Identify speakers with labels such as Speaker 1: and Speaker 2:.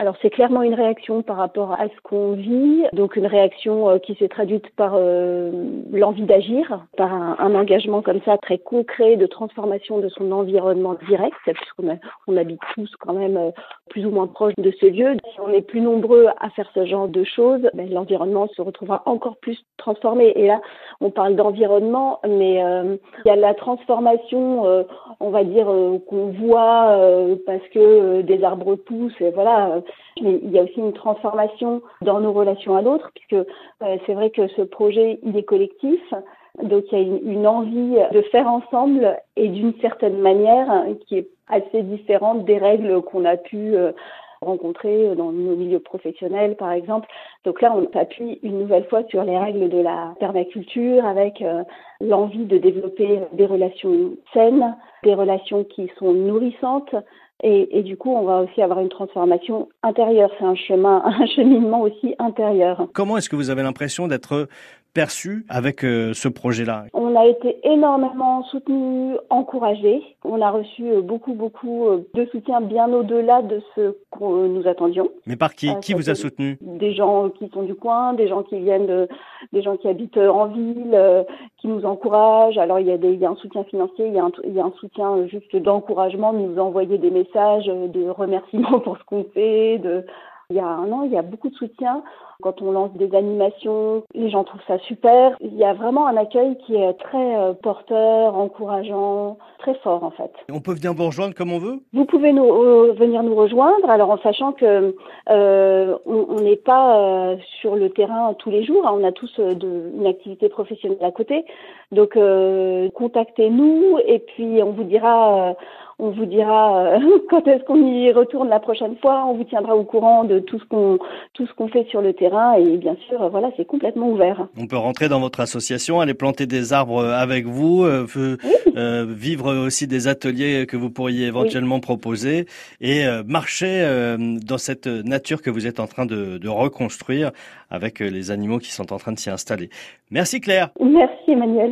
Speaker 1: alors c'est clairement une réaction par rapport à ce qu'on vit, donc une réaction euh, qui s'est traduite par euh, l'envie d'agir, par un, engagement comme ça très concret de transformation de son environnement direct, puisqu'on on habite tous quand même euh, plus ou moins proche de ce lieu. Si on est plus nombreux à faire ce genre de choses, ben, l'environnement se retrouvera encore plus transformé. Et là, on parle d'environnement, mais euh, il y a la transformation, on va dire qu'on voit parce que des arbres poussent, et voilà mais il y a aussi une transformation dans nos relations à l'autre, puisque euh, c'est vrai que ce projet, il est collectif. Donc il y a une, envie de faire ensemble et d'une certaine manière qui est assez différente des règles qu'on a pu euh, rencontrer dans nos milieux professionnels, par exemple. Donc là, on appuie une nouvelle fois sur les règles de la permaculture avec euh, l'envie de développer des relations saines, des relations qui sont nourrissantes, et, du coup, on va aussi avoir une transformation intérieure. C'est un chemin, un cheminement aussi intérieur.
Speaker 2: Comment est-ce que vous avez l'impression d'être perçu avec euh, ce projet-là?
Speaker 1: On a été énormément soutenu, encouragé. On a reçu euh, beaucoup, beaucoup euh, de soutien bien au-delà de ce que nous attendions.
Speaker 2: Mais par qui? Qui vous a soutenu?
Speaker 1: Des gens qui sont du coin, des gens qui viennent de, des gens qui habitent en ville, qui nous encouragent. Alors il y a des, il y a un soutien financier, il y a un, il y a un soutien juste d'encouragement, de nous envoyer des messages de remerciements pour ce qu'on fait, de il y a un an, il y a beaucoup de soutien. Quand on lance des animations, les gens trouvent ça super. Il y a vraiment un accueil qui est très euh, porteur, encourageant, très fort en fait.
Speaker 2: On peut venir vous rejoindre comme on veut?
Speaker 1: Vous pouvez nous, euh, venir nous rejoindre, alors en sachant que euh, on n'est pas euh, sur le terrain tous les jours. Hein. on a tous de, une activité professionnelle à côté. Donc contactez-nous et puis on vous dira on vous dira euh, quand est-ce qu'on y retourne la prochaine fois. On vous tiendra au courant de tout ce qu'on tout ce qu'on fait sur le terrain et bien sûr, voilà, c'est complètement ouvert.
Speaker 2: On peut rentrer dans votre association, aller planter des arbres avec vous, euh, euh vivre aussi des ateliers que vous pourriez éventuellement proposer et euh, marcher dans cette nature que vous êtes en train de, de reconstruire avec les animaux qui sont en train de s'y installer. Merci Claire.
Speaker 1: Merci Emmanuel.